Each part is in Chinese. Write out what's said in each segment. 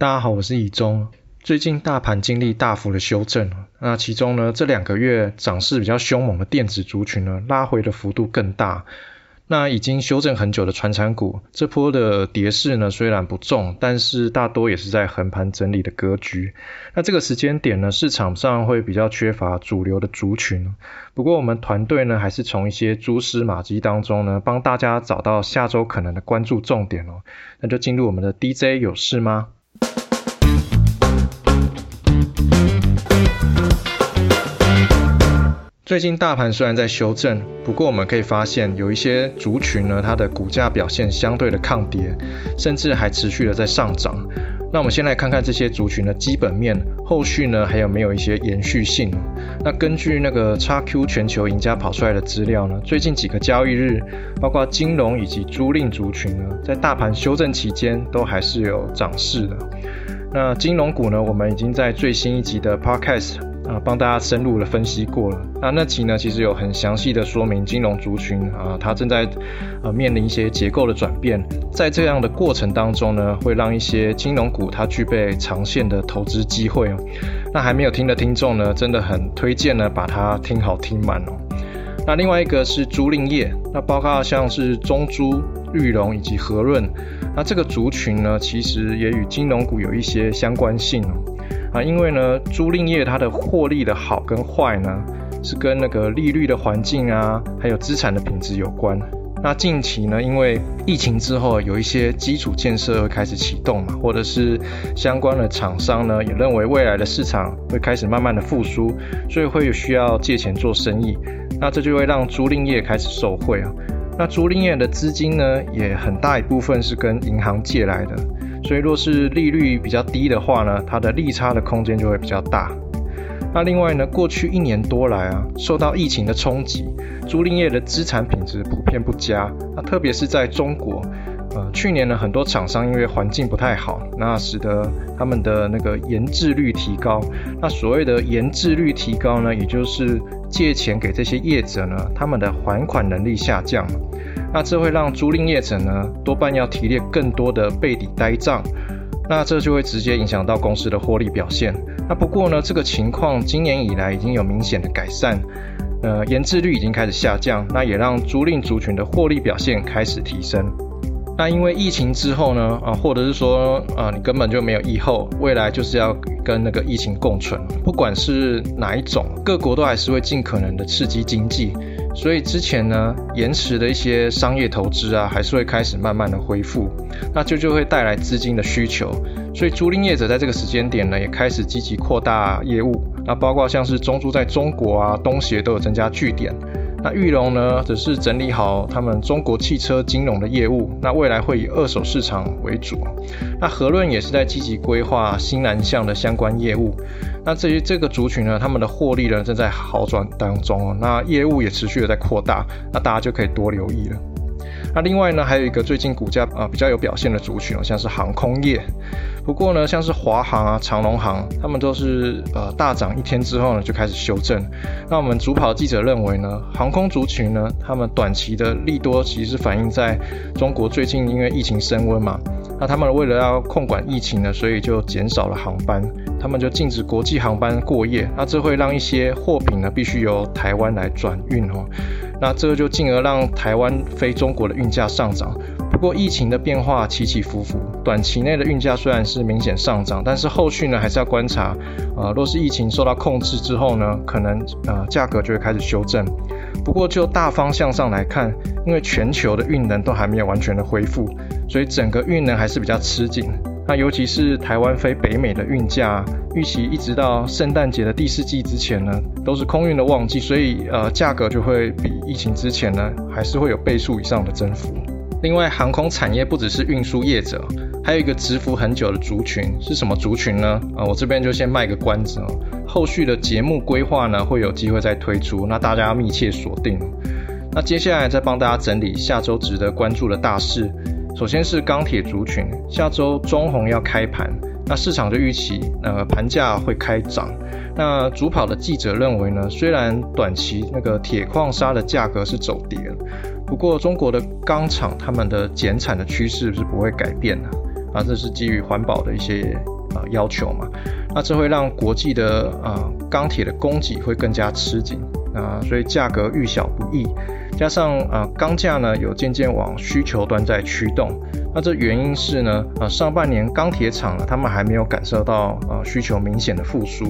大家好，我是以中。最近大盘经历大幅的修正，那其中呢，这两个月涨势比较凶猛的电子族群呢，拉回的幅度更大。那已经修正很久的传产股，这波的跌势呢虽然不重，但是大多也是在横盘整理的格局。那这个时间点呢，市场上会比较缺乏主流的族群。不过我们团队呢，还是从一些蛛丝马迹当中呢，帮大家找到下周可能的关注重点哦。那就进入我们的 DJ 有事吗？最近大盘虽然在修正，不过我们可以发现有一些族群呢，它的股价表现相对的抗跌，甚至还持续的在上涨。那我们先来看看这些族群的基本面，后续呢还有没有一些延续性？那根据那个 XQ 全球赢家跑出来的资料呢，最近几个交易日，包括金融以及租赁族群呢，在大盘修正期间都还是有涨势的。那金融股呢，我们已经在最新一集的 Podcast。啊，帮大家深入的分析过了。那那期呢，其实有很详细的说明金融族群啊，它正在呃面临一些结构的转变，在这样的过程当中呢，会让一些金融股它具备长线的投资机会哦。那还没有听的听众呢，真的很推荐呢，把它听好听满哦。那另外一个是租赁业，那包括像是中租、玉龙以及和润，那这个族群呢，其实也与金融股有一些相关性哦。啊，因为呢，租赁业它的获利的好跟坏呢，是跟那个利率的环境啊，还有资产的品质有关。那近期呢，因为疫情之后，有一些基础建设会开始启动嘛，或者是相关的厂商呢，也认为未来的市场会开始慢慢的复苏，所以会有需要借钱做生意。那这就会让租赁业开始受惠啊。那租赁业的资金呢，也很大一部分是跟银行借来的。所以，若是利率比较低的话呢，它的利差的空间就会比较大。那另外呢，过去一年多来啊，受到疫情的冲击，租赁业的资产品质普遍不佳。那特别是在中国，呃，去年呢，很多厂商因为环境不太好，那使得他们的那个延滞率提高。那所谓的延滞率提高呢，也就是借钱给这些业者呢，他们的还款能力下降。那这会让租赁业者呢多半要提列更多的备抵呆账，那这就会直接影响到公司的获利表现。那不过呢，这个情况今年以来已经有明显的改善，呃，延滞率已经开始下降，那也让租赁族群的获利表现开始提升。那因为疫情之后呢，啊，或者是说啊，你根本就没有疫后，未来就是要跟那个疫情共存，不管是哪一种，各国都还是会尽可能的刺激经济。所以之前呢，延迟的一些商业投资啊，还是会开始慢慢的恢复，那就就会带来资金的需求。所以租赁业者在这个时间点呢，也开始积极扩大业务。那包括像是中租在中国啊、东协都有增加据点。那玉龙呢，则是整理好他们中国汽车金融的业务。那未来会以二手市场为主。那和润也是在积极规划新南向的相关业务。那至于这个族群呢，他们的获利呢正在好转当中，那业务也持续的在扩大，那大家就可以多留意了。那另外呢，还有一个最近股价啊比较有表现的族群哦，像是航空业。不过呢，像是华航啊、长龙航，他们都是呃大涨一天之后呢就开始修正。那我们主跑记者认为呢，航空族群呢，他们短期的利多其实反映在中国最近因为疫情升温嘛，那他们为了要控管疫情呢，所以就减少了航班，他们就禁止国际航班过夜。那这会让一些货品呢必须由台湾来转运哦。那这就进而让台湾飞中国的运价上涨。不过疫情的变化起起伏伏，短期内的运价虽然是明显上涨，但是后续呢还是要观察。呃，若是疫情受到控制之后呢，可能呃价格就会开始修正。不过就大方向上来看，因为全球的运能都还没有完全的恢复，所以整个运能还是比较吃紧。那尤其是台湾飞北美的运价，预期一直到圣诞节的第四季之前呢，都是空运的旺季，所以呃价格就会比疫情之前呢，还是会有倍数以上的增幅。另外，航空产业不只是运输业者，还有一个蛰伏很久的族群是什么族群呢？啊，我这边就先卖个关子哦，后续的节目规划呢会有机会再推出，那大家要密切锁定。那接下来再帮大家整理下周值得关注的大事。首先是钢铁族群，下周中红要开盘，那市场就预期，呃，盘价会开涨。那主跑的记者认为呢，虽然短期那个铁矿砂的价格是走跌，不过中国的钢厂他们的减产的趋势是不会改变的。啊，这是基于环保的一些啊要求嘛。那这会让国际的啊钢铁的供给会更加吃紧啊，所以价格遇小不易。加上啊钢价呢有渐渐往需求端在驱动。那这原因是呢，啊上半年钢铁厂他们还没有感受到啊需求明显的复苏，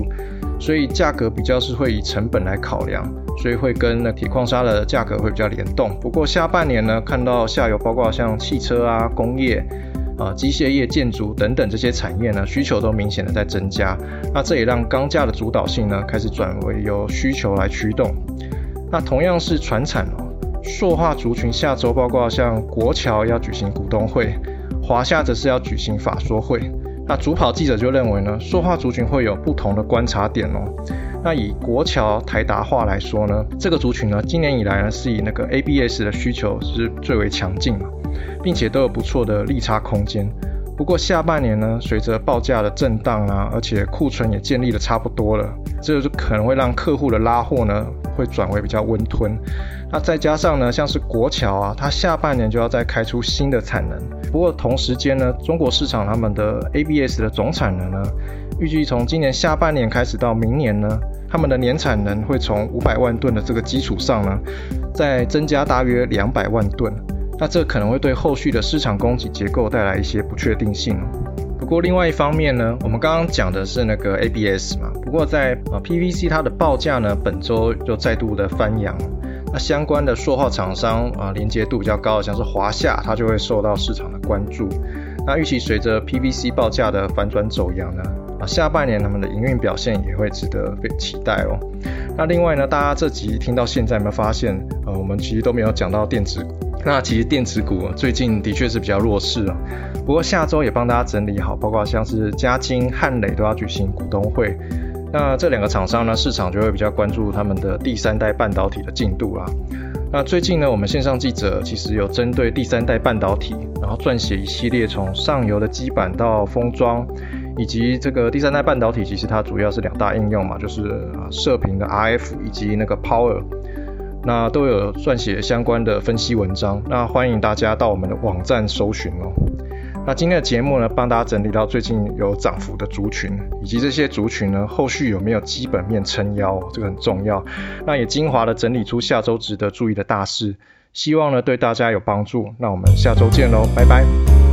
所以价格比较是会以成本来考量，所以会跟那铁矿砂的价格会比较联动。不过下半年呢，看到下游包括像汽车啊、工业啊、机械业、建筑等等这些产业呢，需求都明显的在增加。那这也让钢价的主导性呢开始转为由需求来驱动。那同样是船产哦。塑化族群下周报告，像国桥要举行股东会，华夏则是要举行法说会。那主跑记者就认为呢，塑化族群会有不同的观察点哦。那以国桥台达化来说呢，这个族群呢，今年以来呢是以那个 ABS 的需求是最为强劲嘛，并且都有不错的利差空间。不过下半年呢，随着报价的震荡啊，而且库存也建立的差不多了，这就可能会让客户的拉货呢会转为比较温吞。那再加上呢，像是国桥啊，它下半年就要再开出新的产能。不过同时间呢，中国市场他们的 ABS 的总产能呢，预计从今年下半年开始到明年呢，他们的年产能会从五百万吨的这个基础上呢，再增加大约两百万吨。那这可能会对后续的市场供给结构带来一些不确定性。不过另外一方面呢，我们刚刚讲的是那个 ABS 嘛，不过在呃 PVC 它的报价呢，本周又再度的翻扬。那相关的塑化厂商啊，连接度比较高的，像是华夏，它就会受到市场的关注。那预期随着 PVC 报价的反转走阳呢，啊，下半年他们的营运表现也会值得被期待哦。那另外呢，大家这集听到现在有没有发现，呃，我们其实都没有讲到电子。那其实电子股最近的确是比较弱势啊。不过下周也帮大家整理好，包括像是嘉金、汉磊都要举行股东会。那这两个厂商呢，市场就会比较关注他们的第三代半导体的进度啦。那最近呢，我们线上记者其实有针对第三代半导体，然后撰写一系列从上游的基板到封装，以及这个第三代半导体其实它主要是两大应用嘛，就是射频的 RF 以及那个 Power，那都有撰写相关的分析文章。那欢迎大家到我们的网站搜寻哦。那今天的节目呢，帮大家整理到最近有涨幅的族群，以及这些族群呢，后续有没有基本面撑腰，这个很重要。那也精华的整理出下周值得注意的大事，希望呢对大家有帮助。那我们下周见喽，拜拜。